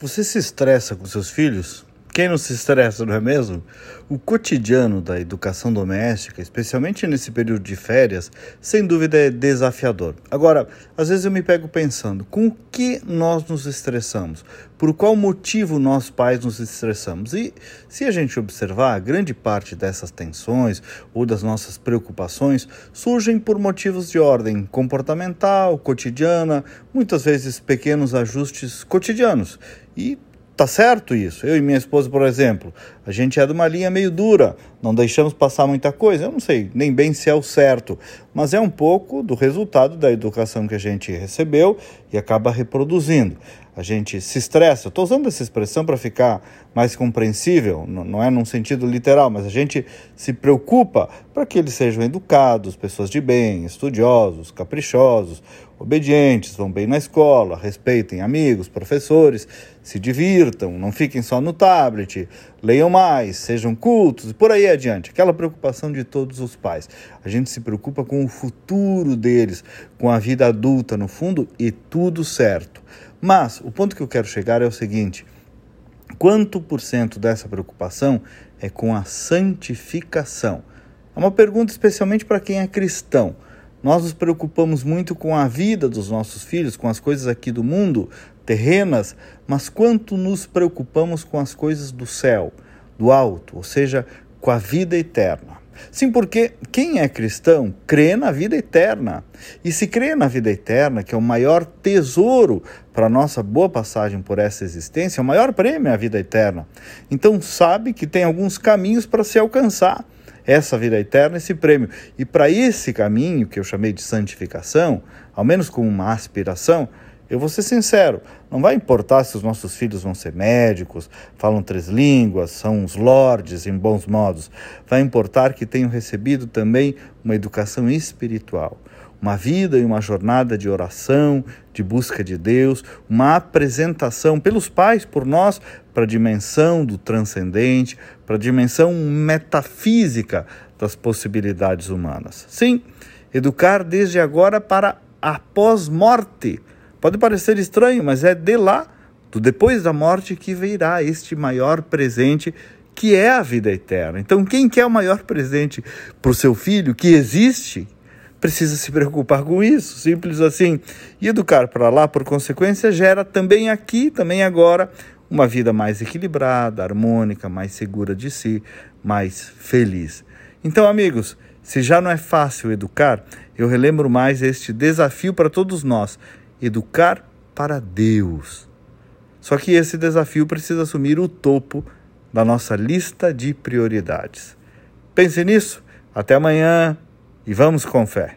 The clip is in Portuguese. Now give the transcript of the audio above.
Você se estressa com seus filhos? Quem não se estressa, não é mesmo? O cotidiano da educação doméstica, especialmente nesse período de férias, sem dúvida é desafiador. Agora, às vezes eu me pego pensando, com o que nós nos estressamos? Por qual motivo nós pais nos estressamos? E se a gente observar, grande parte dessas tensões ou das nossas preocupações surgem por motivos de ordem comportamental, cotidiana, muitas vezes pequenos ajustes cotidianos. E Tá certo isso? Eu e minha esposa, por exemplo, a gente é de uma linha meio dura, não deixamos passar muita coisa. Eu não sei nem bem se é o certo, mas é um pouco do resultado da educação que a gente recebeu e acaba reproduzindo. A gente se estressa. Estou usando essa expressão para ficar mais compreensível, não é num sentido literal, mas a gente se preocupa para que eles sejam educados, pessoas de bem, estudiosos, caprichosos, obedientes, vão bem na escola, respeitem amigos, professores, se divirtam, não fiquem só no tablet, leiam mais, sejam cultos por aí adiante. Aquela preocupação de todos os pais. A gente se preocupa com o futuro deles, com a vida adulta no fundo e tudo certo. Mas o ponto que eu quero chegar é o seguinte: quanto por cento dessa preocupação é com a santificação? É uma pergunta especialmente para quem é cristão. Nós nos preocupamos muito com a vida dos nossos filhos, com as coisas aqui do mundo, terrenas, mas quanto nos preocupamos com as coisas do céu, do alto, ou seja, com a vida eterna. Sim, porque quem é cristão crê na vida eterna. E se crê na vida eterna, que é o maior tesouro para a nossa boa passagem por essa existência, o maior prêmio é a vida eterna. Então sabe que tem alguns caminhos para se alcançar essa vida eterna, esse prêmio. E para esse caminho, que eu chamei de santificação, ao menos como uma aspiração, eu vou ser sincero, não vai importar se os nossos filhos vão ser médicos, falam três línguas, são uns lordes em bons modos. Vai importar que tenham recebido também uma educação espiritual, uma vida e uma jornada de oração, de busca de Deus, uma apresentação pelos pais, por nós, para a dimensão do transcendente, para a dimensão metafísica das possibilidades humanas. Sim, educar desde agora para após morte Pode parecer estranho, mas é de lá, do depois da morte, que virá este maior presente que é a vida eterna. Então, quem quer o maior presente para o seu filho, que existe, precisa se preocupar com isso, simples assim. E educar para lá, por consequência, gera também aqui, também agora, uma vida mais equilibrada, harmônica, mais segura de si, mais feliz. Então, amigos, se já não é fácil educar, eu relembro mais este desafio para todos nós educar para Deus. Só que esse desafio precisa assumir o topo da nossa lista de prioridades. Pense nisso. Até amanhã e vamos com fé.